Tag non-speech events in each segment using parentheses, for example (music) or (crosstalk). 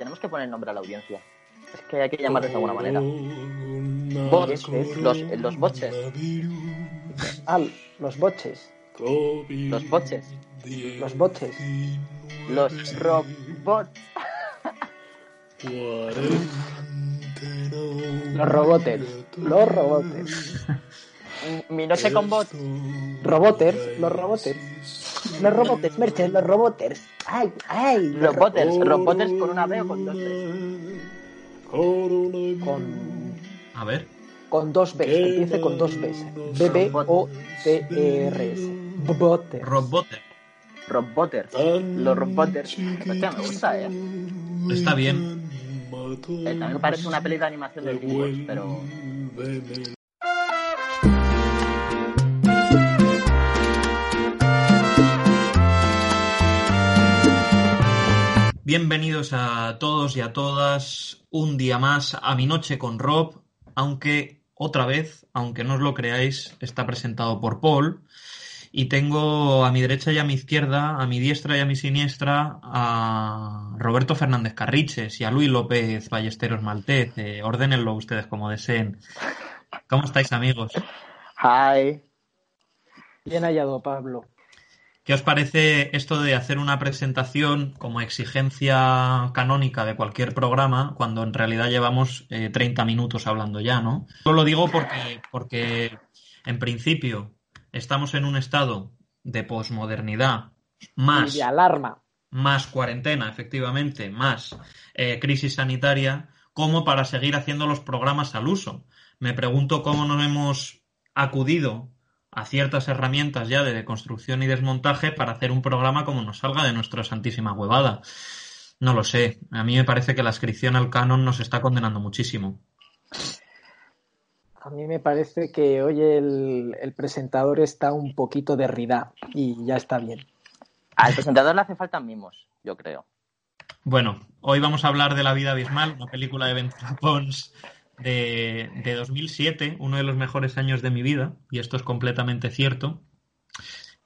tenemos que poner nombre a la audiencia. Es que hay que llamarles de alguna manera. Bots, los, los boches. Ah, los boches. Los boches. Los boches. Los robots. Los (laughs) roboters. Los roboters. Mi noche con bot. Roboters. Los roboters. Los roboters, Merches, los roboters. Ay, ay. Los boters. Roboters con una B o con dos B. Con, A ver. con dos Bs. Que empiece con dos Bs. B-B-O-T-E-R-S. Boter. Roboter. Roboters. Los roboters. Hostia, me gusta, eh. Está bien. Eh, También parece una peli de animación de DreamWorks, pero... Bienvenidos a todos y a todas un día más a mi noche con Rob, aunque otra vez, aunque no os lo creáis, está presentado por Paul. Y tengo a mi derecha y a mi izquierda, a mi diestra y a mi siniestra, a Roberto Fernández Carriches y a Luis López Ballesteros Maltez. Eh, ordénenlo ustedes como deseen. ¿Cómo estáis, amigos? Hi. Bien hallado, Pablo. ¿Qué os parece esto de hacer una presentación como exigencia canónica de cualquier programa cuando en realidad llevamos eh, 30 minutos hablando ya, ¿no? Yo lo digo porque, porque en principio estamos en un estado de posmodernidad más Y de alarma. más cuarentena, efectivamente, más eh, crisis sanitaria, como para seguir haciendo los programas al uso. Me pregunto cómo no hemos acudido a ciertas herramientas ya de deconstrucción y desmontaje para hacer un programa como nos salga de nuestra santísima huevada. No lo sé. A mí me parece que la inscripción al canon nos está condenando muchísimo. A mí me parece que hoy el, el presentador está un poquito derrida y ya está bien. Al presentador le hace falta mimos, yo creo. Bueno, hoy vamos a hablar de La vida abismal, una película de Ventura Pons de, de 2007, uno de los mejores años de mi vida, y esto es completamente cierto,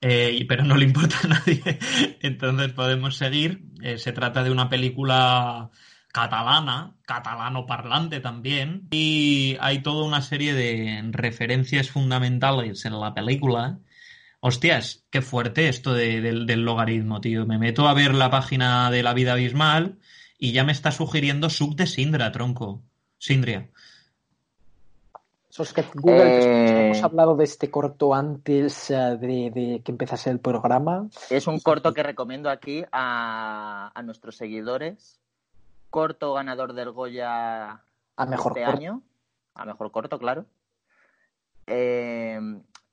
eh, pero no le importa a nadie, (laughs) entonces podemos seguir. Eh, se trata de una película catalana, catalano parlante también, y hay toda una serie de referencias fundamentales en la película. Hostias, qué fuerte esto de- del logaritmo, tío. Me meto a ver la página de La vida abismal y ya me está sugiriendo sub de Sindra, tronco. Sindria. Sos que Google, Eh. hemos hablado de este corto antes eh, de, de que empezase el programa. Es un corto que recomiendo aquí a, a nuestros seguidores. Corto ganador del Goya A mejor este corto. año. A mejor corto, claro. Eh,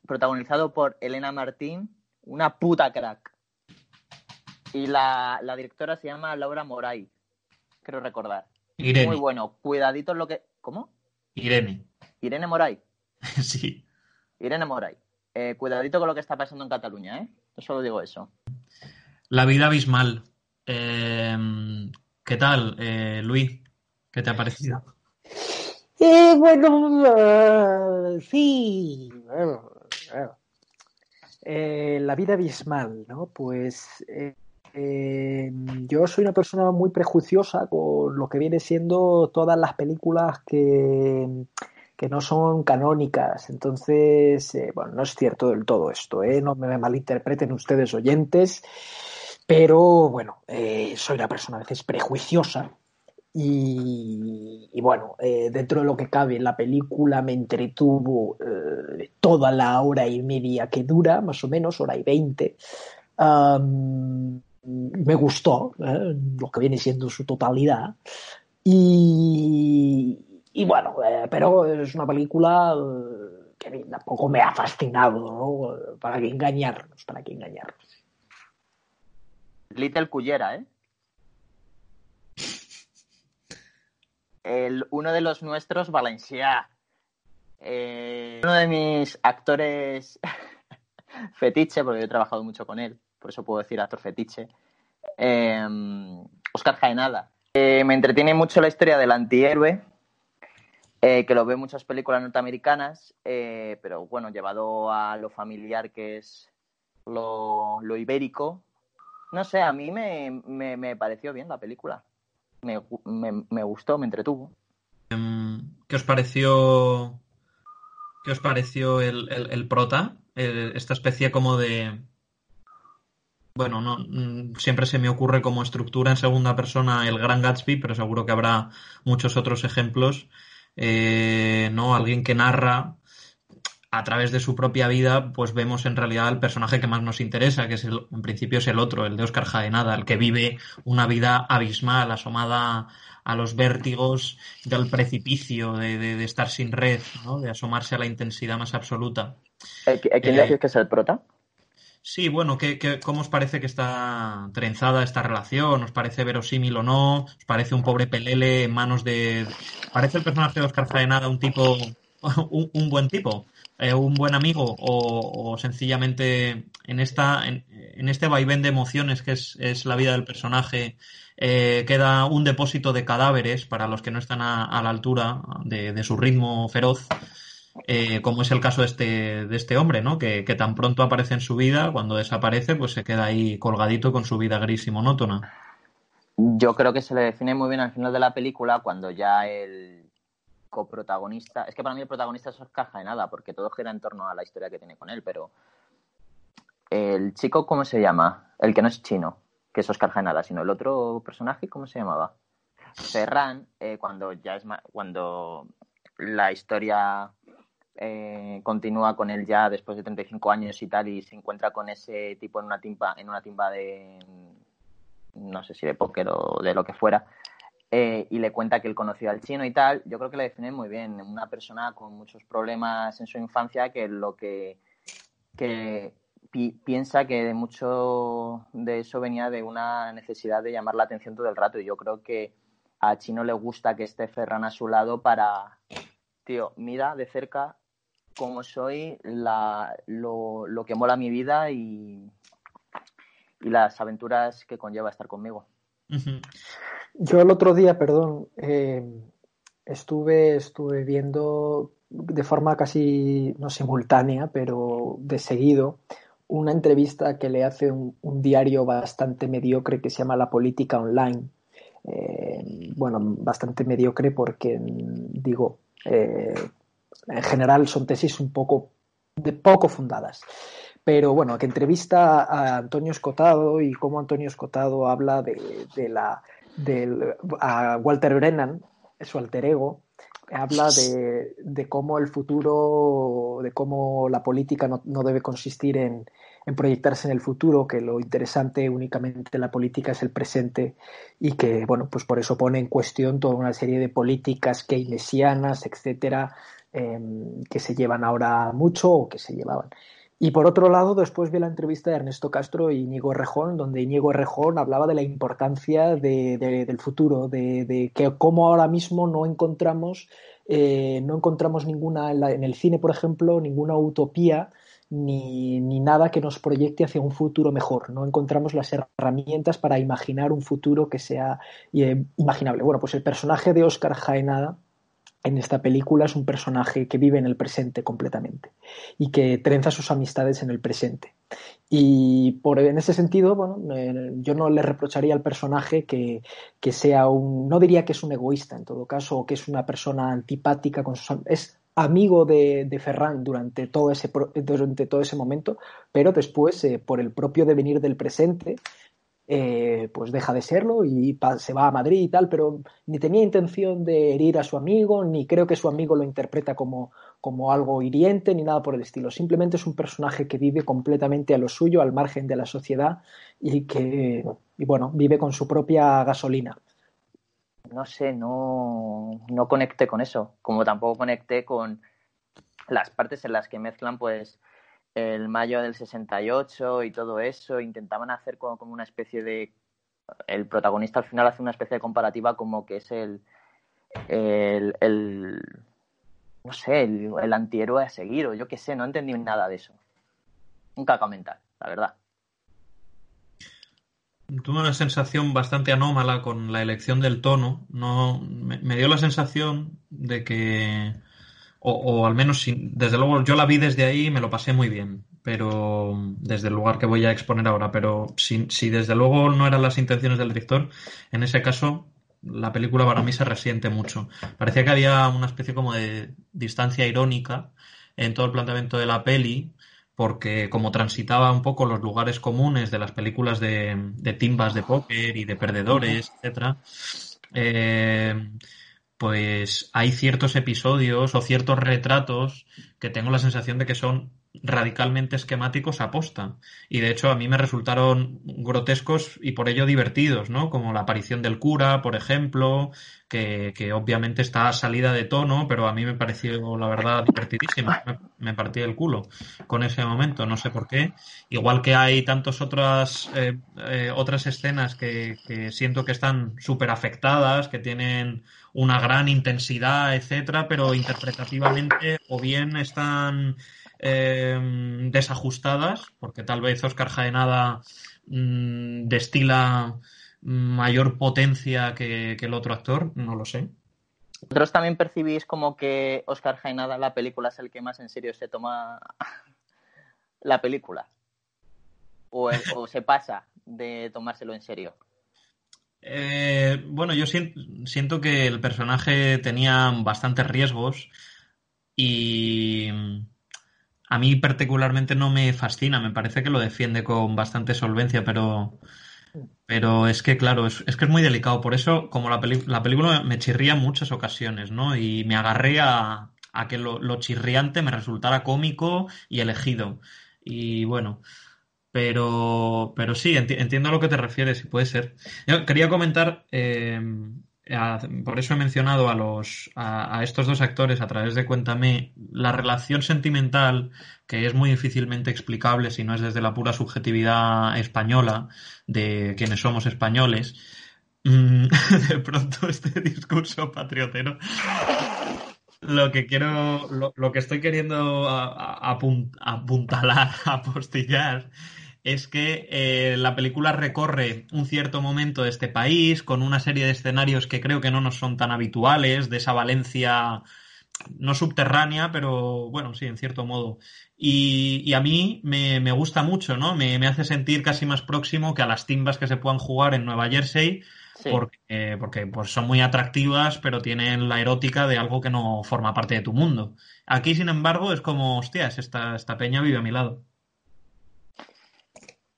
protagonizado por Elena Martín, una puta crack. Y la, la directora se llama Laura Moray, creo recordar. Irene. Muy bueno, cuidadito en lo que... ¿Cómo? Irene. Irene Moray. (laughs) sí. Irene Moray. Eh, cuidadito con lo que está pasando en Cataluña, ¿eh? Yo solo digo eso. La vida abismal. Eh, ¿Qué tal, eh, Luis? ¿Qué te ha parecido? Eh, bueno, sí. bueno, bueno. Eh, la vida abismal, ¿no? Pues eh, eh, yo soy una persona muy prejuiciosa con lo que viene siendo todas las películas que, que no son canónicas. Entonces, eh, bueno, no es cierto del todo esto, ¿eh? No me malinterpreten ustedes oyentes, pero bueno, eh, soy una persona a veces prejuiciosa. Y, bueno, dentro de lo que cabe, la película me entretuvo eh, toda la hora y media que dura, más o menos, hora y veinte. Me gustó lo que viene siendo su totalidad. Y, y bueno, eh, pero es una película eh, que tampoco me ha fascinado, ¿no? ¿Para qué engañarnos? ¿Para qué engañarnos? Little Cullera, ¿eh? el, uno de los nuestros, Valencia. Eh, uno de mis actores (laughs) fetiche, porque yo he trabajado mucho con él, por eso puedo decir actor fetiche, Oscar Jaenada. me entretiene mucho la historia del antihéroe, que lo ve en muchas películas norteamericanas, pero bueno, llevado a lo familiar que es lo, ibérico. No sé, a mí me, pareció bien la película. Me, gustó, me entretuvo. Em, ¿Qué os pareció? ¿Qué os pareció el, prota? esta especie como de. Bueno, no, mm, siempre se me ocurre como estructura en segunda persona el Gran Gatsby, pero seguro que habrá muchos otros ejemplos. Eh, ¿no? Alguien que narra a través de su propia vida, pues vemos en realidad el personaje que más nos interesa, que es el, en principio es el otro, el de Oscar Jaenada, el que vive una vida abismal, asomada a los vértigos del precipicio, de, estar sin red, ¿no? de asomarse a la intensidad más absoluta. ¿A quién le eh, que es el prota? Sí, bueno, ¿qué, cómo os parece que está trenzada esta relación? ¿Os parece verosímil o no? ¿Os parece un pobre pelele en manos de... ¿Parece el personaje de Oscar Jaenada un tipo... (laughs) un buen tipo? Eh, un buen amigo o, sencillamente en esta en, este vaivén de emociones que es, la vida del personaje eh, queda un depósito de cadáveres para los que no están a, la altura de, su ritmo feroz eh, como es el caso de este, de este hombre, ¿no? Que, tan pronto aparece en su vida, cuando desaparece, pues se queda ahí colgadito con su vida gris y monótona. Yo creo que se le define muy bien al final de la película, cuando ya el, coprotagonista. Es que para mí el protagonista es de nada, porque todo gira en torno a la historia que tiene con él, pero. El chico, ¿cómo se llama? El que no es chino, que es Oscar Jaenada, sino el otro personaje, ¿cómo se llamaba? Ferran, eh, cuando ya es cuando la historia eh, continúa con él ya después de 35 años y tal, y se encuentra con ese tipo en una timba, en una timba de no sé si de póker o de lo que fuera, eh, y le cuenta que él conoció al chino y tal, yo creo que le define muy bien. Una persona con muchos problemas en su infancia que lo que, piensa que de mucho de eso venía de una necesidad de llamar la atención todo el rato. Y yo creo que a Chino le gusta que esté Ferran a su lado para, tío, mira de cerca cómo soy, la, lo, lo que mola mi vida y, y las aventuras que conlleva estar conmigo. Yo el otro día, perdón, eh, estuve, estuve viendo de forma casi no simultánea, pero de seguido, una entrevista que le hace un, diario bastante mediocre que se llama La Política Online. Eh, bueno, bastante mediocre porque, digo, eh, en general son tesis un poco de poco fundadas. Pero bueno, que entrevista a Antonio Escotado y cómo Antonio Escotado habla de, de la del, a Walter Brennan, su alter ego, habla de, de, cómo el futuro, de cómo la política no, no debe consistir en, en, proyectarse en el futuro, que lo interesante únicamente en la política es el presente y que, bueno, pues por eso pone en cuestión toda una serie de políticas keynesianas, etcétera, em, que se llevan ahora mucho o que se llevaban. Y por otro lado, después vi la entrevista de Ernesto Castro y Íñigo Rejón, donde Íñigo Rejón hablaba de la importancia del futuro, de, que cómo ahora mismo no encontramos, eh, no encontramos ninguna, en, el cine, por ejemplo, ninguna utopía ni, ni, nada que nos proyecte hacia un futuro mejor. No encontramos las herramientas para imaginar un futuro que sea eh, imaginable. Bueno, pues el personaje de Oscar Jaenada en esta película es un personaje que vive en el presente completamente y que trenza sus amistades en el presente. Y por, en ese sentido, bueno, eh, yo no le reprocharía al personaje que, que, sea un, no diría que es un egoísta en todo caso, o que es una persona antipática con sus, es amigo de, de Ferran durante todo ese, durante todo ese momento, pero después, eh, por el propio devenir del presente, eh, pues deja de serlo y se va a Madrid y tal, pero ni tenía intención de herir a su amigo, ni creo que su amigo lo interpreta como, como algo hiriente, ni nada por el estilo. Simplemente es un personaje que vive completamente a lo suyo, al margen de la sociedad y que, y bueno, vive con su propia gasolina. No sé, no, no conecté con eso, como tampoco conecté con las partes en las que mezclan pues el mayo del 68 y todo eso, intentaban hacer como, una especie de... El protagonista al final hace una especie de comparativa como que es el, el, el no sé, el, el, antihéroe a seguir o yo qué sé, no entendí nada de eso. Un caca mental, la verdad. Tuve una sensación bastante anómala con la elección del tono. No, me dio la sensación de que, o, o al menos, desde luego, yo la vi desde ahí y me lo pasé muy bien pero desde el lugar que voy a exponer ahora, pero si, si, desde luego no eran las intenciones del director, en ese caso la película para mí se resiente mucho. Parecía que había una especie como de distancia irónica en todo el planteamiento de la peli, porque como transitaba un poco los lugares comunes de las películas de, de timbas de póker y de perdedores, etcétera, eh, pues hay ciertos episodios o ciertos retratos que tengo la sensación de que son radicalmente esquemáticos a posta. Y de hecho a mí me resultaron grotescos y por ello divertidos, ¿no? Como la aparición del cura, por ejemplo, que, que obviamente está salida de tono, pero a mí me pareció, la verdad, divertidísima. Me, me partí el culo con ese momento, no sé por qué. Igual que hay tantas otras, eh, eh, otras escenas que, que siento que están súper afectadas, que tienen una gran intensidad, etcétera, pero interpretativamente o bien están eh, desajustadas, porque tal vez Oscar Jaenada mmm, destila mayor potencia que, que, el otro actor, no lo sé. ¿Vosotros también percibís como que Oscar Jaenada la película es el que más en serio se toma la película? ¿O, o se pasa de tomárselo en serio? Eh, bueno, yo siento, que el personaje tenía bastantes riesgos y a mí particularmente no me fascina, me parece que lo defiende con bastante solvencia, pero, pero es que, claro, es, que es muy delicado. Por eso, como la, la, película me chirría en muchas ocasiones, ¿no? Y me agarré a, que lo, chirriante me resultara cómico y elegido. Y bueno, pero, pero sí, enti entiendo a lo que te refieres y puede ser. Yo quería comentar. Eh, por eso he mencionado a, los, a, a, estos dos actores a través de Cuéntame la relación sentimental que es muy difícilmente explicable si no es desde la pura subjetividad española de quienes somos españoles. (laughs) De pronto este discurso patriotero lo que quiero, lo, lo que estoy queriendo apunt, apuntalar, (laughs) apostillar es que eh, la película recorre un cierto momento de este país con una serie de escenarios que creo que no nos son tan habituales, de esa Valencia no subterránea, pero bueno, sí, en cierto modo. Y, y a mí me, me, gusta mucho, ¿no? Me, me, hace sentir casi más próximo que a las timbas que se puedan jugar en Nueva Jersey, sí. porque, eh, porque pues son muy atractivas, pero tienen la erótica de algo que no forma parte de tu mundo. Aquí, sin embargo, es como, hostias, esta, esta peña vive a mi lado.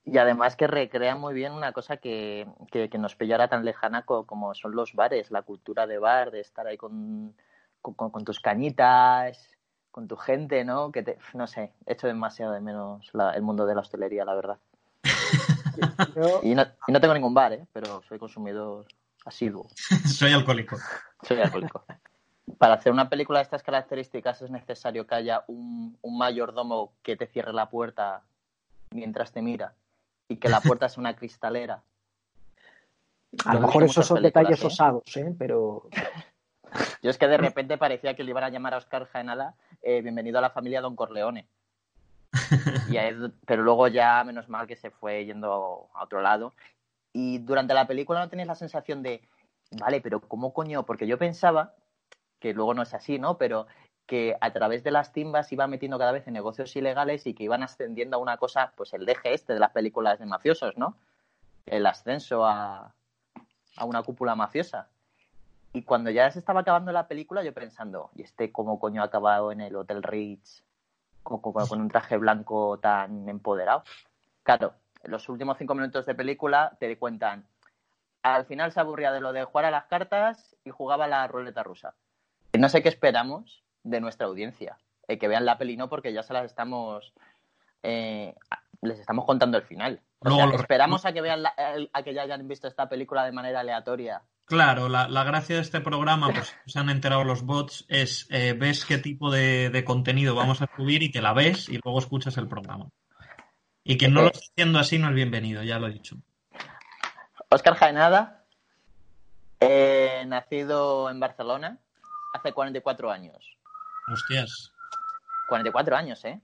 Y además que recrea muy bien una cosa que, que, que nos pillara tan lejana como, como, son los bares, la cultura de bar, de estar ahí con, con, con tus cañitas, con tu gente, ¿no? Que te, no sé, echo demasiado de menos la, el mundo de la hostelería, la verdad. (laughs) Y, no, y, no, tengo ningún bar, ¿eh? Pero soy consumidor asiduo. (laughs) soy alcohólico. Soy alcohólico. Para hacer una película de estas características es necesario que haya un, un mayordomo que te cierre la puerta mientras te mira y que la puerta es una cristalera. A lo mejor esos son detalles ¿eh? osados, ¿eh? pero. (laughs) Yo es que de repente parecía que le iban a llamar a Oscar Jaenada eh, bienvenido a la familia Don Corleone. (laughs) Y él, pero luego ya, menos mal que se fue yendo a otro lado. Y durante la película no tenéis la sensación de, vale, pero ¿cómo coño? Porque yo pensaba, que luego no es así, ¿no? Pero que a través de las timbas iba metiendo cada vez en negocios ilegales y que iban ascendiendo a una cosa, pues el deje este de las películas de mafiosos, ¿no? El ascenso a, a una cúpula mafiosa. Y cuando ya se estaba acabando la película, yo pensando, ¿y este cómo coño ha acabado en el Hotel Ritz con, con un traje blanco tan empoderado? Claro, en los últimos cinco minutos de película te cuentan, al final se aburría de lo de jugar a las cartas y jugaba la ruleta rusa. No sé qué esperamos, de nuestra audiencia. Eh, que vean la peli no porque ya se las estamos eh, les estamos contando el final. O sea, esperamos a que vean la, a que ya hayan visto esta película de manera aleatoria. Claro, la, la gracia de este programa, pues se han enterado los bots, es eh, ves qué tipo de, de, contenido vamos a subir y que la ves y luego escuchas el programa. Y quien no lo esté haciendo así no es bienvenido, ya lo he dicho. Oscar Jaenada, eh, eh, nacido en Barcelona hace 44 años. Hostias. 44 años, ¿eh?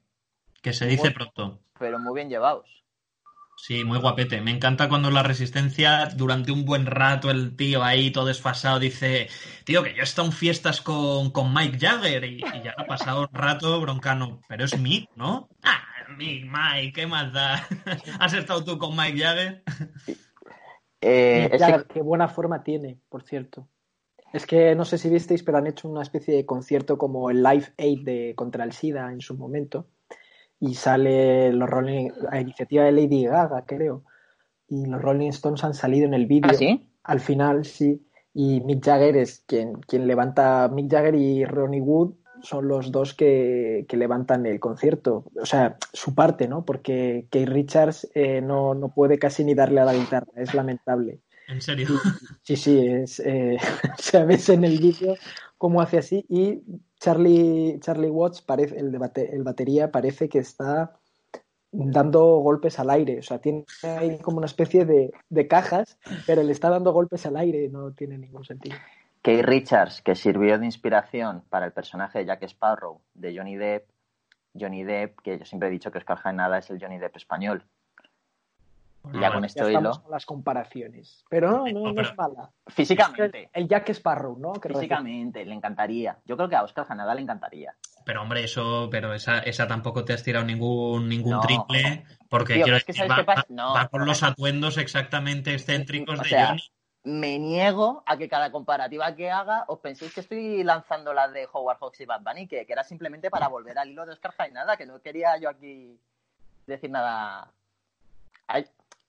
Que se dice pronto. Pero muy bien llevados. Sí, muy guapete. Me encanta cuando la resistencia, durante un buen rato, el tío ahí todo desfasado dice, tío, que yo he estado en fiestas con, con Mike Jagger y, y ya ha pasado un rato broncano. Pero es Mick, ¿no? Ah, Mick, Mike, ¿qué más da? (laughs) ¿Has estado tú con Mike Jagger? Eh, Mick ese- Jagger, qué buena forma tiene, por cierto. Es que no sé si visteis, pero han hecho una especie de concierto como el Live Aid de contra el SIDA en su momento. Y sale los Rolling, a iniciativa de Lady Gaga, creo. Y los Rolling Stones han salido en el vídeo. ¿Ah, sí? Al final, sí. Y Mick Jagger es quien, quien levanta. Mick Jagger y Ronnie Wood son los dos que, que levantan el concierto. O sea, su parte, ¿no? Porque Keith Richards eh, no, no puede casi ni darle a la guitarra. Es lamentable. ¿En serio? (laughs) Sí, sí, es, eh, (laughs) se en el vídeo cómo hace así y Charlie, Charlie Watts, parece, el, de bate- el batería, parece que está dando golpes al aire, o sea, tiene ahí como una especie de, de cajas, pero le está dando golpes al aire, no tiene ningún sentido. Kate Richards, que sirvió de inspiración para el personaje de Jack Sparrow de Johnny Depp, Johnny Depp, que yo siempre he dicho que Oscar Jaenada es el Johnny Depp español. Ya con Ya esto estamos hilo, con las comparaciones, pero no, no, no pero- es mala. físicamente, El Jack Sparrow, ¿no? Que físicamente, le encantaría. Yo creo que a Oscar Jaenada le encantaría. Pero hombre, eso, pero esa, esa tampoco te has tirado ningún, ningún No. triple, porque Tío, quiero es que decir, ¿sabes va, qué pasa? va- No, va con no. los atuendos exactamente excéntricos O de sea, Johnny. Me niego a que cada comparativa que haga os penséis que estoy lanzando la de Howard Hawks y Bad Bunny, que, que era simplemente para volver al hilo de Oscar Jaenada, que no quería yo aquí decir nada.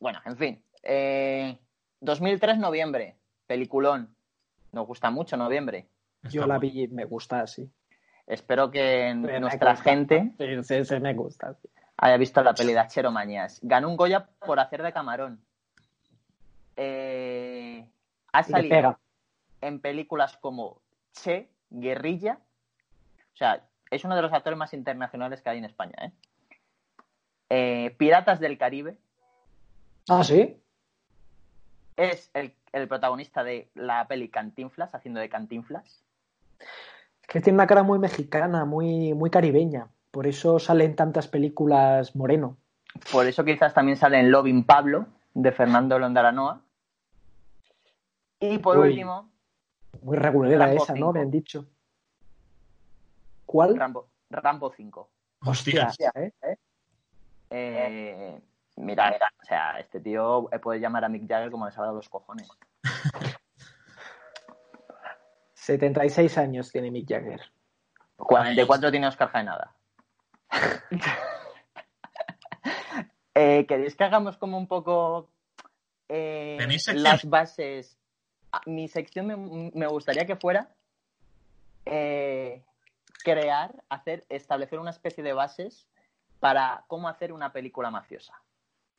Bueno, en fin. Eh, 2003, noviembre. Peliculón. Nos gusta mucho noviembre. Yo la vi, me gusta así. Espero que Me nuestra gente Sí, sí, sí, me gusta. sí. haya visto la peli de Achero Mañas. Ganó un Goya por hacer de camarón. Eh, ha Y salido pega. en películas como Che, Guerrilla. O sea, es uno de los actores más internacionales que hay en España. ¿eh? Eh, Piratas del Caribe. Ah, sí. Es el, el protagonista de la peli Cantinflas, haciendo de Cantinflas. Es que tiene una cara muy mexicana, muy, muy caribeña. Por eso salen tantas películas moreno. Por eso quizás también sale en Loving Pablo, de Fernando Londaranoa. Y por Uy. último, Muy regulera Rambo esa, ¿no? Me han dicho. ¿Cuál? Rambo, Rambo 5. Hostias. ¿eh? Eh, mira, o sea, este tío puede llamar a Mick Jagger como le salga los cojones. (laughs) 76 años tiene Mick Jagger. 44 tiene Oscar Jaenada. (laughs) eh, ¿Queréis que hagamos como un poco eh, las bases? Ah, Mi sección me, me gustaría que fuera eh, crear, hacer, establecer una especie de bases para cómo hacer una película mafiosa.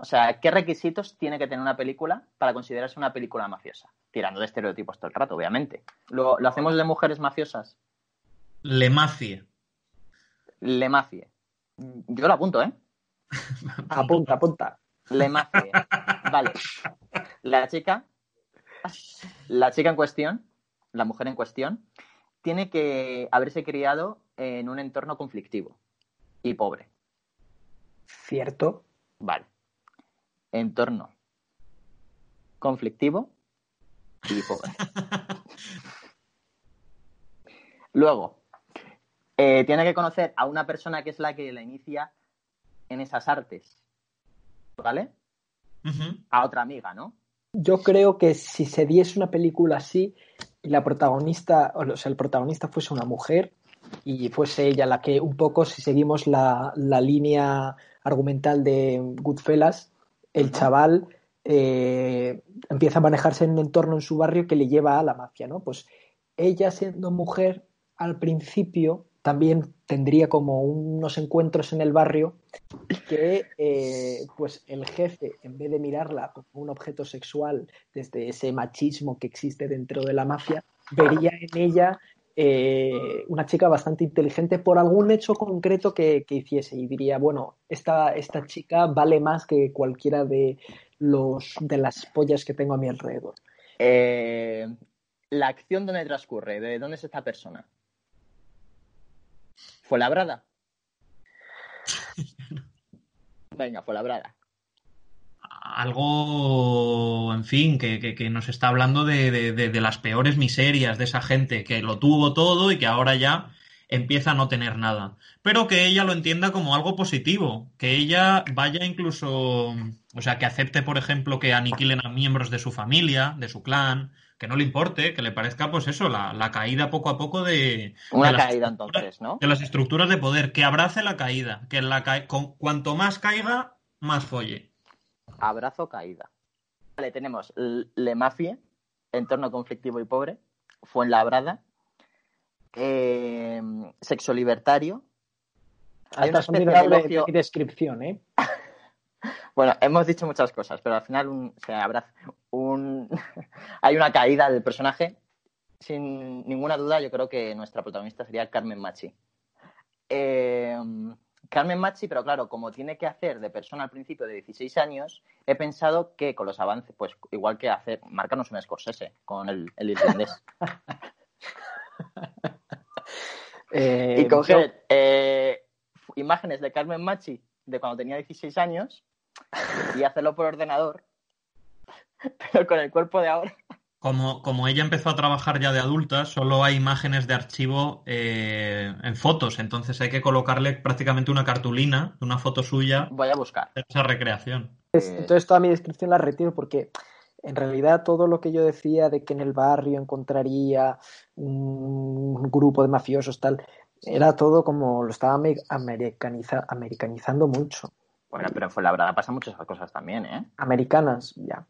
O sea, ¿qué requisitos tiene que tener una película para considerarse una película mafiosa? Tirando de estereotipos todo el rato, obviamente. ¿Lo, lo hacemos de mujeres mafiosas? Le Macie. Le Mafie. Yo lo apunto, ¿eh? (laughs) Apunta, apunta. Le Mafie. Vale. La chica, la chica en cuestión, la mujer en cuestión, tiene que haberse criado en un entorno conflictivo y pobre. Cierto. Vale. Entorno conflictivo y pobre. (laughs) Luego, eh, tiene que conocer a una persona que es la que la inicia en esas artes. ¿Vale? A otra amiga, ¿no? Yo creo que si se diese una película así y la protagonista, o sea, el protagonista fuese una mujer y fuese ella la que un poco, si seguimos la, la línea argumental de Goodfellas, el chaval eh, empieza a manejarse en un entorno en su barrio que le lleva a la mafia, ¿no? Pues ella siendo mujer al principio también tendría como unos encuentros en el barrio que eh, pues el jefe en vez de mirarla como un objeto sexual desde ese machismo que existe dentro de la mafia vería en ella eh, una chica bastante inteligente por algún hecho concreto que, que hiciese y diría bueno esta, esta chica vale más que cualquiera de los de las pollas que tengo a mi alrededor Eh, la acción donde transcurre, de dónde es esta persona. ¿Fue labrada? (laughs) Venga, fue labrada. Algo, en fin, que, que- que nos está hablando de, de- de- de las peores miserias de esa gente que lo tuvo todo y que ahora ya empieza a no tener nada. Pero que ella lo entienda como algo positivo, que ella vaya incluso, o sea, que acepte, por ejemplo, que aniquilen a miembros de su familia, de su clan, que no le importe, que le parezca, pues eso, la, la caída poco a poco de, Una de caída entonces, ¿no? de las estructuras de poder, que abrace la caída, que la ca- con- cuanto más caiga, más folle. Abrazo caída. Vale, tenemos Le Mafie, entorno conflictivo y pobre, Fuenlabrada, eh, sexo libertario. Hay una Hasta especie de mi descripción, ¿eh? (laughs) Bueno, hemos dicho muchas cosas, pero al final un, un (laughs) hay una caída del personaje. Sin ninguna duda, yo creo que nuestra protagonista sería Carmen Machi. Eh, Carmen Machi, pero claro, como tiene que hacer de persona al principio de 16 años, he pensado que con los avances, pues igual que hacer, marcarnos un Scorsese con el, el irlandés. (laughs) Eh, y coger eh, imágenes de Carmen Machi de cuando tenía 16 años y hacerlo por ordenador, (laughs) pero con el cuerpo de ahora. Como, como ella empezó a trabajar ya de adulta, solo hay imágenes de archivo eh, en fotos, entonces hay que colocarle prácticamente una cartulina de una foto suya Voy a buscar. esa recreación. Eh, Entonces toda mi descripción la retiro porque en realidad todo lo que yo decía de que en el barrio encontraría un grupo de mafiosos tal, era todo como lo estaba ame- americaniza- americanizando mucho. Bueno, pero en Fuenlabrada pasan muchas cosas también, ¿eh? Americanas, ya.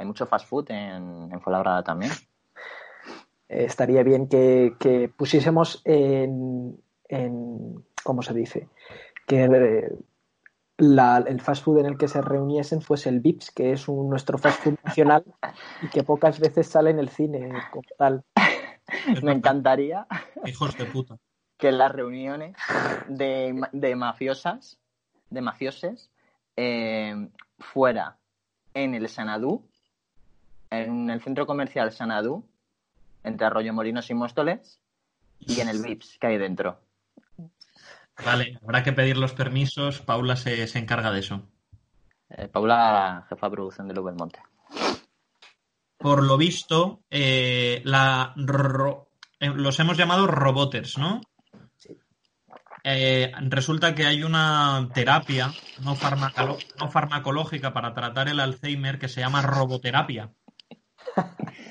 Hay mucho fast food en, en Fuenlabrada también. Eh, estaría bien que, que pusiésemos en, en, ¿cómo se dice? Que eh, la- el fast food en el que se reuniesen fuese el Vips, que es un- nuestro fast food nacional y que pocas veces sale en el cine como tal. (laughs) Me encantaría Hijos de puta. que en las reuniones de mafiosas, de mafioses, eh, fuera en el Sanadú, en el centro comercial Sanadú, entre Arroyo Molinos y Móstoles, y en el Vips que hay dentro. Vale, habrá que pedir los permisos, Paula se, se encarga de eso. Eh, Paula, jefa de producción de Luz Monte. Por lo visto, eh, la ro- eh, los hemos llamado roboters, ¿no? Sí. Eh, resulta que hay una terapia no, farmacolo- no farmacológica para tratar el Alzheimer que se llama roboterapia. (laughs)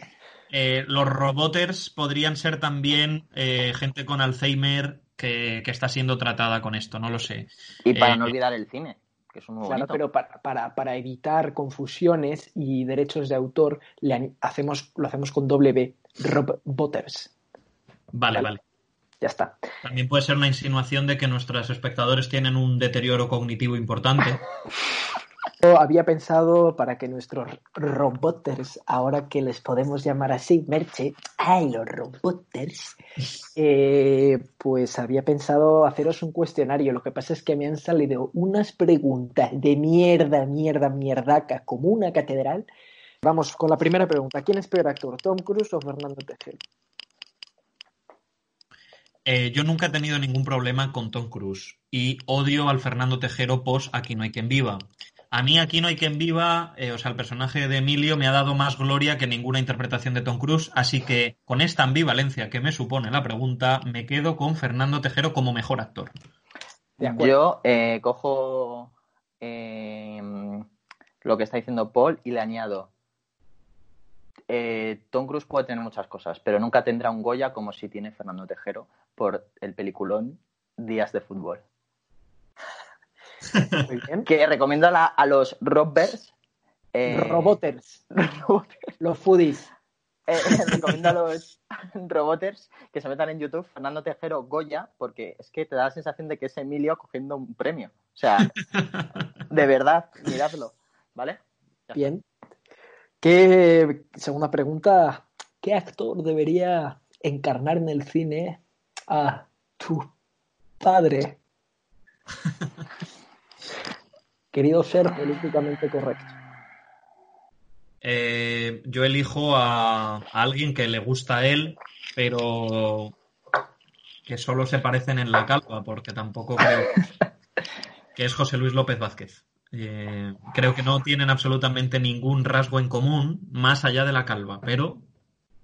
Eh, los roboters podrían ser también eh, gente con Alzheimer que, que está siendo tratada con esto, no lo sé. Y para Eh, no olvidar el cine, que es un muy Claro, bonito. pero para, para, para evitar confusiones y derechos de autor, le hacemos, lo hacemos con doble B, Rob Butters. Vale, Vale. vale. Ya está. También puede ser una insinuación de que nuestros espectadores tienen un deterioro cognitivo importante. (laughs) Yo había pensado para que nuestros roboters, ahora que les podemos llamar así, Merche, ay, los roboters, (laughs) eh, pues había pensado haceros un cuestionario. Lo que pasa es que me han salido unas preguntas de mierda, mierda, mierdaca, como una catedral. Vamos con la primera pregunta. ¿Quién es peor actor, Tom Cruise o Fernando Tejero? Eh, yo nunca he tenido ningún problema con Tom Cruise y odio al Fernando Tejero post Aquí no hay quien viva. A mí Aquí no hay quien viva, eh, o sea, el personaje de Emilio me ha dado más gloria que ninguna interpretación de Tom Cruise, así que con esta ambivalencia que me supone la pregunta, me quedo con Fernando Tejero como mejor actor. De acuerdo. Yo eh, cojo eh, lo que está diciendo Paul y le añado. eh, Tom Cruise puede tener muchas cosas, pero nunca tendrá un Goya como si tiene Fernando Tejero por el peliculón Días de Fútbol. Muy (laughs) bien. Que recomiendo a, la- a los robbers. eh, Roboters, (laughs) los foodies. eh, (laughs) recomiendo a los roboters que se metan en YouTube Fernando Tejero Goya, porque es que te da la sensación de que es Emilio cogiendo un premio. O sea, de verdad, miradlo. ¿Vale? Ya. Bien. ¿Qué, segunda pregunta, ¿qué actor debería encarnar en el cine a tu padre? Querido ser políticamente correcto. eh, yo elijo a, a alguien que le gusta a él, pero que solo se parecen en la calva, porque tampoco creo (laughs) que es José Luis López Vázquez. Eh, creo que no tienen absolutamente ningún rasgo en común más allá de la calva, pero,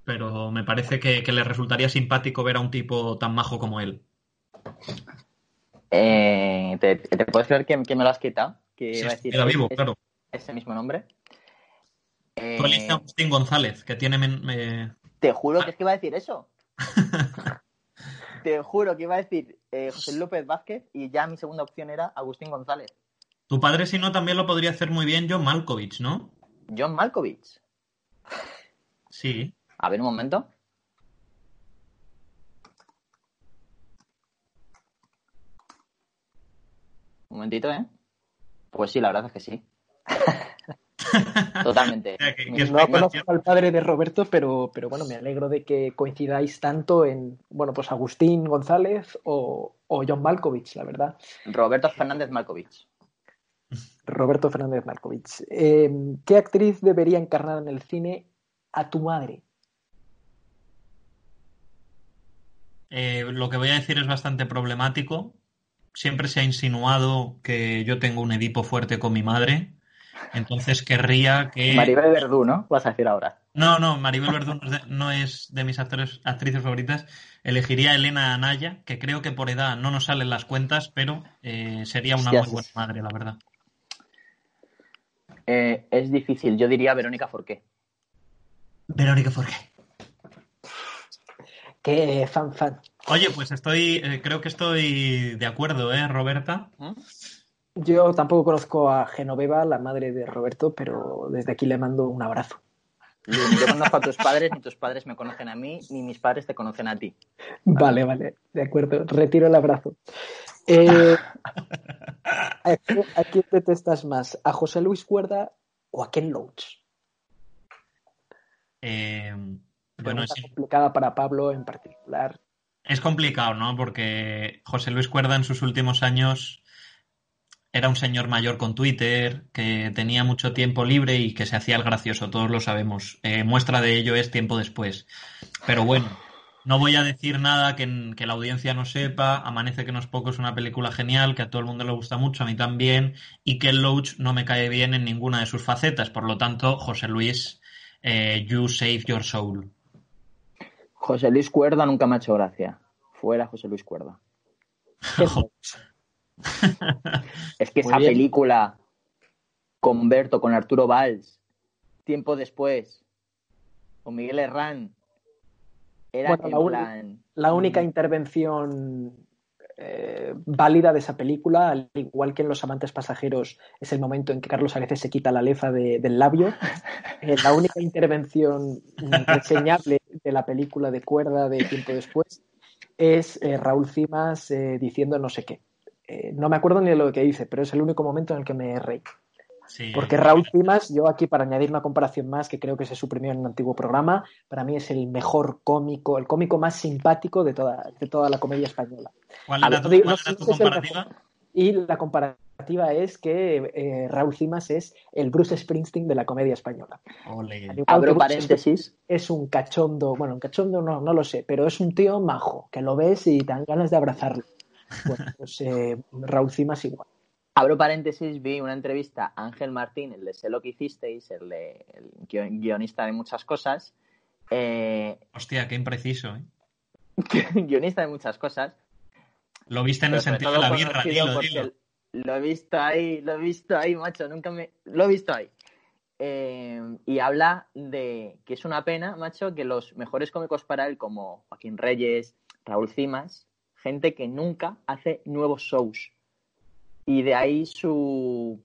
pero me parece que, que le resultaría simpático ver a un tipo tan majo como él. Eh, ¿te, te puedes creer que, que me lo has quitado? Que Sí, iba a decir queda vivo, ese, claro. ese mismo nombre. Eh, Tú a Agustín González, que tiene... eh, te juro que es que iba a decir eso. (laughs) te juro que iba a decir eh, José López Vázquez y ya mi segunda opción era Agustín González. Tu padre, si no, también lo podría hacer muy bien John Malkovich, ¿no? John Malkovich. Sí. A ver un momento. Un momentito, ¿eh? Pues sí, la verdad es que sí. (laughs) Totalmente. O sea, que- Mi- que es No conozco al padre de Roberto, pero, pero bueno, me alegro de que coincidáis tanto en, bueno, pues Agustín González o, o John Malkovich, la verdad. Roberto Fernández Malkovich. Roberto Fernández Malkovich. Eh, ¿Qué actriz debería encarnar en el cine a tu madre? Eh, lo que voy a decir es bastante problemático. Siempre se ha insinuado que yo tengo un Edipo fuerte con mi madre. Entonces querría que... Maribel Verdú, ¿no? Vas a decir ahora. No, no, Maribel Verdú no es de, no es de mis actores, actrices favoritas. Elegiría a Elena Anaya, que creo que por edad no nos salen las cuentas, pero eh, sería una muy buena madre, la verdad. Eh, es difícil. Yo diría Verónica Forqué. Verónica Forqué. Qué fan fan. Oye, pues estoy, eh, creo que estoy de acuerdo, ¿eh, Roberta? ¿Mm? Yo tampoco conozco a Genoveva, la madre de Roberto, pero desde aquí le mando un abrazo. Ni yo conozco a tus padres, ni tus padres me conocen a mí, ni mis padres te conocen a ti. Vale, vale, de acuerdo. Retiro el abrazo. Eh, (laughs) ¿a, quién, a quién detestas más? ¿A José Luis Cuerda o a Ken Loach? Eh, bueno, Pregunta sí. complicada para Pablo en particular. Es complicado, ¿no? Porque José Luis Cuerda en sus últimos años era un señor mayor con Twitter, que tenía mucho tiempo libre y que se hacía el gracioso, todos lo sabemos. Eh, muestra de ello es tiempo después. Pero bueno, no voy a decir nada que, que la audiencia no sepa. Amanece que no es poco es una película genial, que a todo el mundo le gusta mucho, a mí también, y que el Loach no me cae bien en ninguna de sus facetas. Por lo tanto, José Luis, eh, you save your soul. José Luis Cuerda nunca me ha hecho gracia. Fuera José Luis Cuerda. (laughs) Es que Muy esa bien. película con Berto, con Arturo Valls, tiempo después, con Miguel Herrán, era Bueno, la plan... La única mm, intervención eh, válida de esa película, al igual que en Los amantes pasajeros, es el momento en que Carlos Areces se quita la lefa de- del labio. (laughs) Eh, la única intervención reseñable de la película de cuerda de tiempo después es eh, Raúl Cimas eh, diciendo no sé qué. Eh, no me acuerdo ni de lo que dice, pero es el único momento en el que me reí. Sí. Porque Raúl Cimas, yo aquí para añadir una comparación más que creo que se suprimió en un antiguo programa, para mí es el mejor cómico, el cómico más simpático de toda, de toda la comedia española. ¿Cuál era ver, tu, digo- cuál no era comparativa? mejor. Y la comparativa es que eh, Raúl Cimas es el Bruce Springsteen de la comedia española. Abro paréntesis. Es un cachondo, bueno, un cachondo no, no lo sé, pero es un tío majo, que lo ves y te dan ganas de abrazarlo. Bueno, pues eh, Raúl Cimas igual. Abro paréntesis, vi una entrevista a Ángel Martín, el de Sé lo que hicisteis, el, de, el guio- guionista de muchas cosas, eh, Hostia, qué impreciso, ¿eh? (laughs) guionista de muchas cosas, Lo viste en pero el sentido de la birra, dilo. Lo he visto ahí, lo he visto ahí, macho, nunca me... Lo he visto ahí. Eh, y habla de que es una pena, macho, que los mejores cómicos para él, como Joaquín Reyes, Raúl Cimas, gente que nunca hace nuevos shows. Y de ahí su,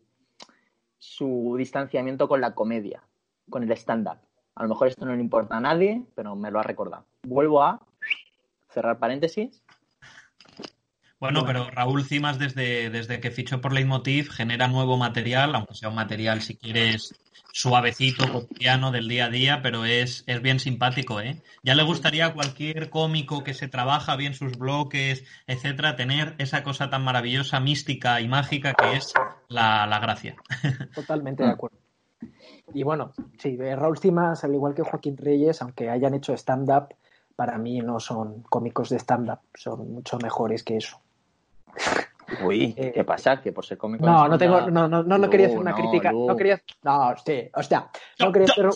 su distanciamiento con la comedia, con el stand-up. A lo mejor esto no le importa a nadie, pero me lo ha recordado. Vuelvo a cerrar paréntesis. Bueno, pero Raúl Cimas, desde, desde que fichó por Leitmotiv, genera nuevo material, aunque sea un material, si quieres, suavecito, cotidiano, del día a día, pero es, es bien simpático, ¿eh? Ya le gustaría a cualquier cómico que se trabaja bien sus bloques, etcétera, tener esa cosa tan maravillosa, mística y mágica que es la, la gracia. (laughs) Totalmente de acuerdo. Y bueno, sí, Raúl Cimas, al igual que Joaquín Reyes, aunque hayan hecho stand-up, para mí no son cómicos de stand-up, son mucho mejores que eso. Uy, Eh, ¿qué pasa? Que por ser cómico. No, no tengo, no, no, no, no quería hacer una crítica, no quería, no, sí, hostia, no quería hacer.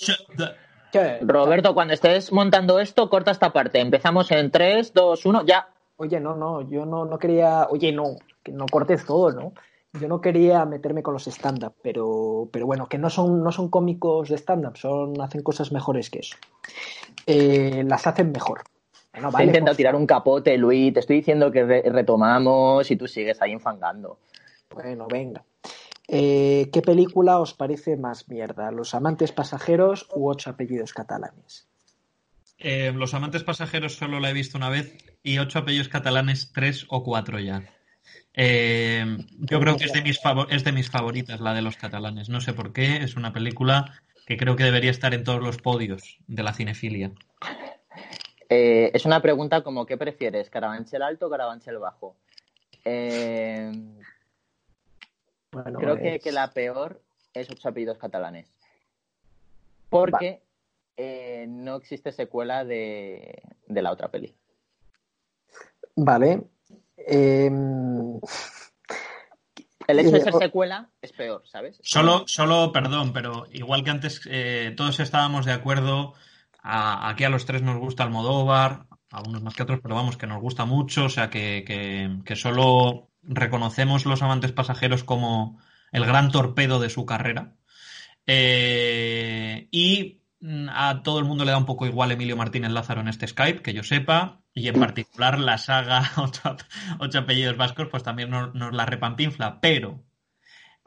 Roberto, cuando estés montando esto, corta esta parte. Empezamos en 3, 2, 1, ya. Oye, no, no, yo no, no quería, oye, no, que no cortes todo, ¿no? Yo no quería meterme con los stand-up, pero, pero bueno, que no son, no son cómicos de stand-up, son, hacen cosas mejores que eso. Eh, las hacen mejor. Bueno, Te he vale, intentado pues, tirar un capote, Luis. Te estoy diciendo que re- retomamos y tú sigues ahí enfangando. bueno, venga. Eh, ¿Qué película os parece más mierda? ¿Los amantes pasajeros u ocho apellidos catalanes? Eh, los amantes pasajeros solo la he visto una vez y ocho apellidos catalanes, tres o cuatro ya. Eh, yo creo que es de, mis es de mis favoritas la de los catalanes. No sé por qué. Es una película que creo que debería estar en todos los podios de la cinefilia. Eh, es una pregunta como, ¿qué prefieres? ¿Carabanchel alto o Carabanchel bajo? Eh, Bueno, creo que, es- que la peor es ocho apellidos catalanes. Porque eh, no existe secuela de, de la otra peli. Vale. Em, El hecho de ser secuela es peor, ¿sabes? Solo, solo, perdón, pero igual que antes eh, todos estábamos de acuerdo, a- aquí a los tres nos gusta Almodóvar, a unos más que otros, pero vamos, que nos gusta mucho, o sea, que, que, solo reconocemos los amantes pasajeros como el gran torpedo de su carrera. Eh, y mm, a todo el mundo le da un poco igual Emilio Martínez Lázaro en este Skype, que yo sepa, y en particular la saga (laughs) Ocho, ocho apellidos vascos, pues también nos, nos la repampinfla, pero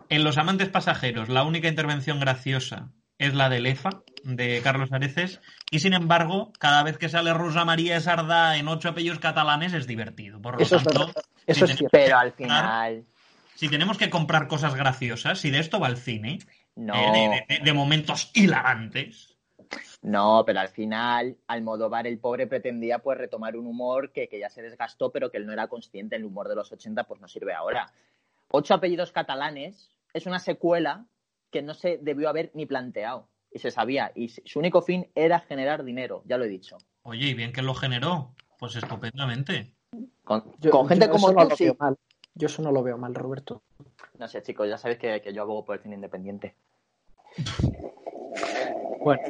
en Los amantes pasajeros, la única intervención graciosa es la de Lefa, de Carlos Areces, y sin embargo, cada vez que sale Rosa María Sardá en ocho apellidos catalanes es divertido. Por lo Eso es tanto. Eso es si, cierto. Pero al final, si tenemos que comprar cosas graciosas, si de esto va el cine, no. eh, de, de- de momentos hilarantes, No, pero al final, Almodóvar, el pobre, pretendía pues retomar un humor que, que ya se desgastó, pero que él no era consciente. El humor de los 80 pues no sirve ahora. Ocho apellidos catalanes es una secuela que no se debió haber ni planteado. Y se sabía. Y su único fin era generar dinero, ya lo he dicho. oye, y bien que lo generó, pues estupendamente. Con, Yo- con gente yo como eso no tú, lo sí. veo mal. Yo eso no lo veo mal, Roberto. No sé, chicos, ya sabéis que, que yo abogo por el cine independiente. Bueno,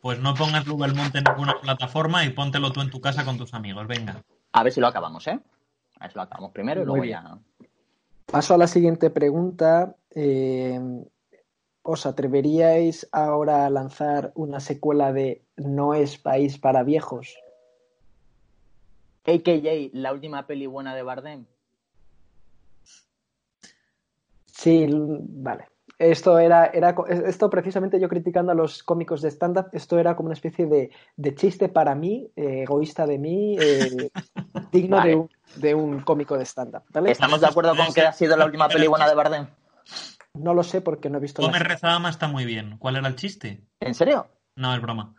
Pues no pongas Lu Belmonte en ninguna plataforma y póntelo tú en tu casa con tus amigos, venga. A ver si lo acabamos, ¿eh? A ver si lo acabamos primero y Muy luego bien. ya. paso a la siguiente pregunta. Eh, ¿Os atreveríais ahora a lanzar una secuela de No es país para viejos? AKJ, la última peli buena de Bardem. Sí, vale. Esto era, era, esto precisamente yo criticando a los cómicos de stand-up, esto era como una especie de, de chiste para mí, eh, egoísta de mí, eh, (laughs) digno Vale. de, un, de un cómico de stand-up, ¿vale? ¿Estamos de acuerdo con que ha sido la última peli buena de Bardem? No lo sé porque no he visto Come la Rezama está muy bien. ¿Cuál era el chiste? ¿En serio? No, es broma.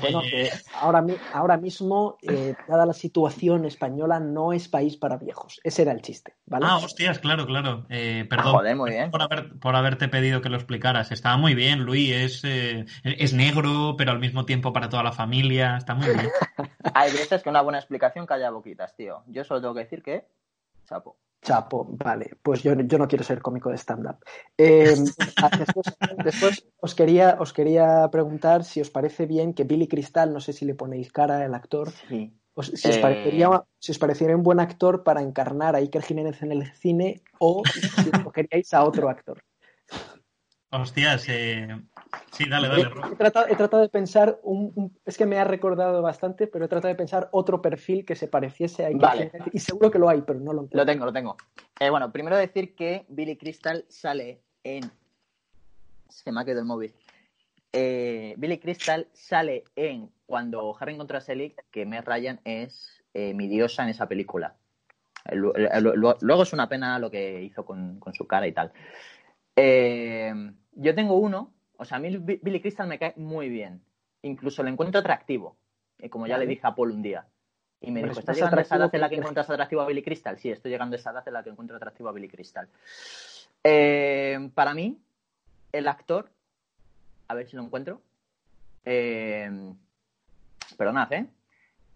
Bueno, Eh, que ahora, ahora mismo, eh, dada la situación española, no es país para viejos. Ese era el chiste, ¿vale? Ah, hostias, claro, claro. Eh, perdón. Ah, joder, muy bien. Por, haber- por haberte pedido que lo explicaras. Estaba muy bien, Luis. Es, eh, es negro, pero al mismo tiempo para toda la familia. Está muy bien. (laughs) Hay veces que una buena explicación calla boquitas, tío. Yo solo tengo que decir que. Chapo. Chapo, vale, pues yo, yo no quiero ser cómico de stand-up. Eh, (laughs) ah, después, después os, quería, os quería preguntar si os parece bien que Billy Crystal, no sé si le ponéis cara al actor, Sí. os- si, os Eh. parecería, si os parecería un buen actor para encarnar a Iker Jiménez en el cine o si escogeríais a otro actor. Hostias, eh, sí, dale, dale. He, Rob. he tratado, he tratado de pensar, un, un- es que me ha recordado bastante, pero he tratado de pensar otro perfil que se pareciese a Iker Vale. Y seguro que lo hay, pero no lo encuentro. Lo tengo, lo tengo. Eh, bueno, primero decir que Billy Crystal sale en. Se me ha quedado el móvil. Eh, Billy Crystal sale en Cuando Harry encontró a Selig, que Meg Ryan es eh, mi diosa en esa película. Lu- lu- lu- Luego es una pena lo que hizo con, con su cara y tal. Eh, yo tengo uno, o sea, a mí Bi- Billy Crystal me cae muy bien. Incluso lo encuentro atractivo, eh, como ya Vale. le dije a Paul un día. Y me Pero dijo, es ¿estás llegando a esa edad en la que encuentras atractivo a Billy Crystal? Sí, estoy llegando a esa edad en la que encuentro atractivo a Billy Crystal. Eh, para mí, el actor a ver si lo encuentro. Eh, perdonad, ¿eh?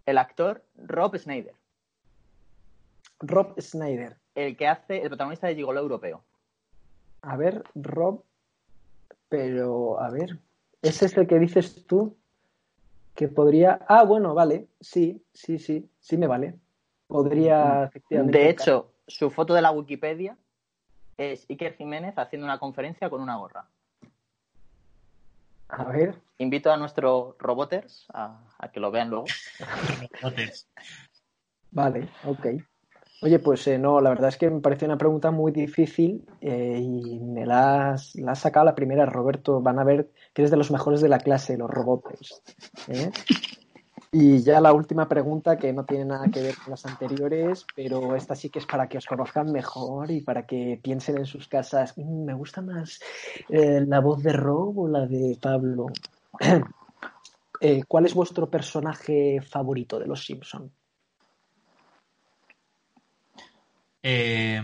El actor Rob Schneider, Rob Snyder. el que hace el protagonista de Gigolo Europeo. A ver, Rob. Pero, a ver. ¿Ese es el que dices tú? Que podría. Ah, bueno, vale. Sí, sí, sí. Sí me vale. Podría, efectivamente. De hecho, su foto de la Wikipedia es Iker Jiménez haciendo una conferencia con una gorra. A ver. Invito a nuestros roboters a, a que lo vean luego. (laughs) Botes. Vale, ok. Oye, pues eh, no, la verdad es que me parece una pregunta muy difícil eh, y me la has, la sacado la primera, Roberto. Van a ver que eres de los mejores de la clase, los robotes. ¿eh? Y ya la última pregunta, que no tiene nada que ver con las anteriores, pero esta sí que es para que os conozcan mejor y para que piensen en sus casas. "Mm, me gusta más la voz de Rob o la de Pablo. (clears throat) ¿Cuál es vuestro personaje favorito de los Simpson? Eh,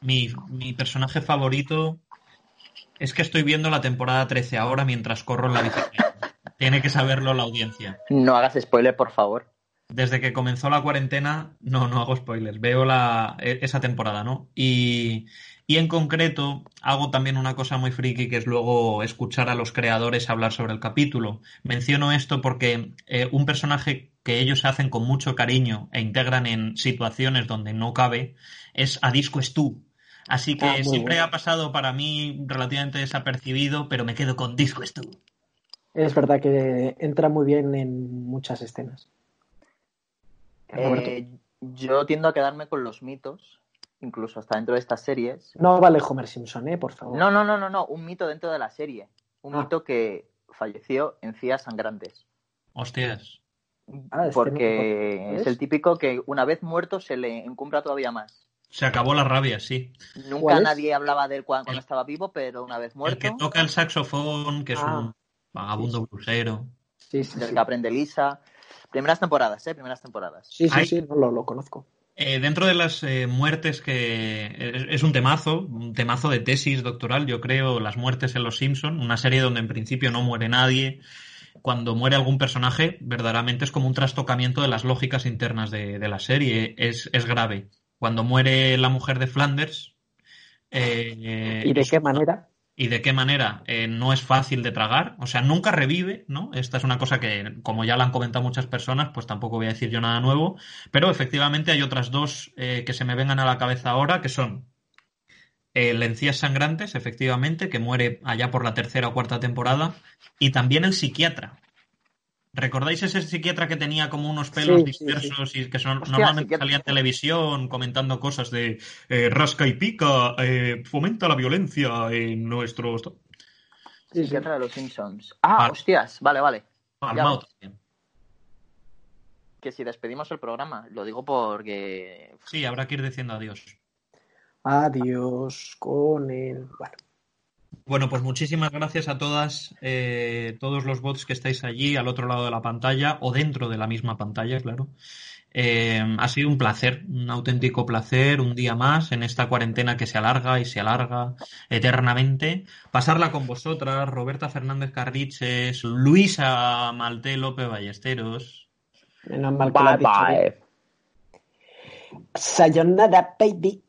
mi, mi personaje favorito es que estoy viendo la temporada 13 ahora mientras corro en la bicicleta. Tiene que saberlo la audiencia. No hagas spoiler, por favor. Desde que comenzó la cuarentena, no, no hago spoilers, veo la, e- esa temporada, ¿no? Y, y en concreto hago también una cosa muy friki que es luego escuchar a los creadores hablar sobre el capítulo. Menciono esto porque eh, un personaje que ellos hacen con mucho cariño e integran en situaciones donde no cabe es a Disco Stu. Así que Ah, siempre bueno. ha pasado para mí relativamente desapercibido, pero me quedo con Disco Stu. Es verdad que entra muy bien en muchas escenas. Eh, yo tiendo a quedarme con los mitos, incluso hasta dentro de estas series. No vale Homer Simpson, ¿eh? Por favor. No, no, no, no, no, un mito dentro de la serie. Un Ah. mito que falleció en cías sangrantes. Hostias. Ah, este Porque es el típico que una vez muerto se le encumbra todavía más. Se acabó la rabia, sí. Nunca nadie hablaba de él cuando, cuando El- estaba vivo, pero una vez El que muerto, toca el saxofón, que es Ah. un vagabundo blusero. Sí, sí, del sí. que aprende Lisa. Primeras temporadas, ¿eh? Primeras temporadas. Sí, sí, Hay- sí, no, lo, lo conozco. Eh, dentro de las eh, muertes que es, es un temazo, un temazo de tesis doctoral, yo creo, las muertes en Los Simpson, una serie donde en principio no muere nadie. Cuando muere algún personaje, verdaderamente es como un trastocamiento de las lógicas internas de, de la serie. Es, es grave. Cuando muere la mujer de Flanders. eh, ¿Y de qué manera? Y de qué manera eh, no es fácil de tragar, o sea, nunca revive, ¿no? Esta es una cosa que, como ya la han comentado muchas personas, pues tampoco voy a decir yo nada nuevo, pero efectivamente hay otras dos eh, que se me vengan a la cabeza ahora, que son el Encías Sangrantes, efectivamente, que muere allá por la tercera o cuarta temporada, y también el psiquiatra. ¿Recordáis ese psiquiatra que tenía como unos pelos Sí, sí, dispersos y que son- Hostia, normalmente psiquiatra. salía en televisión comentando cosas de eh, rasca y pica, eh, fomenta la violencia en nuestros... Sí, sí. Psiquiatra de los Simpsons. Ah, hostias, vale, vale. Palmao también. Que si despedimos el programa, lo digo porque Sí, habrá que ir diciendo adiós. Adiós con el. Bueno, Bueno, pues muchísimas gracias a todas, eh, todos los bots que estáis allí al otro lado de la pantalla o dentro de la misma pantalla, claro. Eh, ha sido un placer, un auténtico placer, un día más en esta cuarentena que se alarga y se alarga eternamente. Pasarla con vosotras, Roberta Fernández Carriches, Luisa Malte López Ballesteros. menos mal que dicho bien. Sayonara, baby.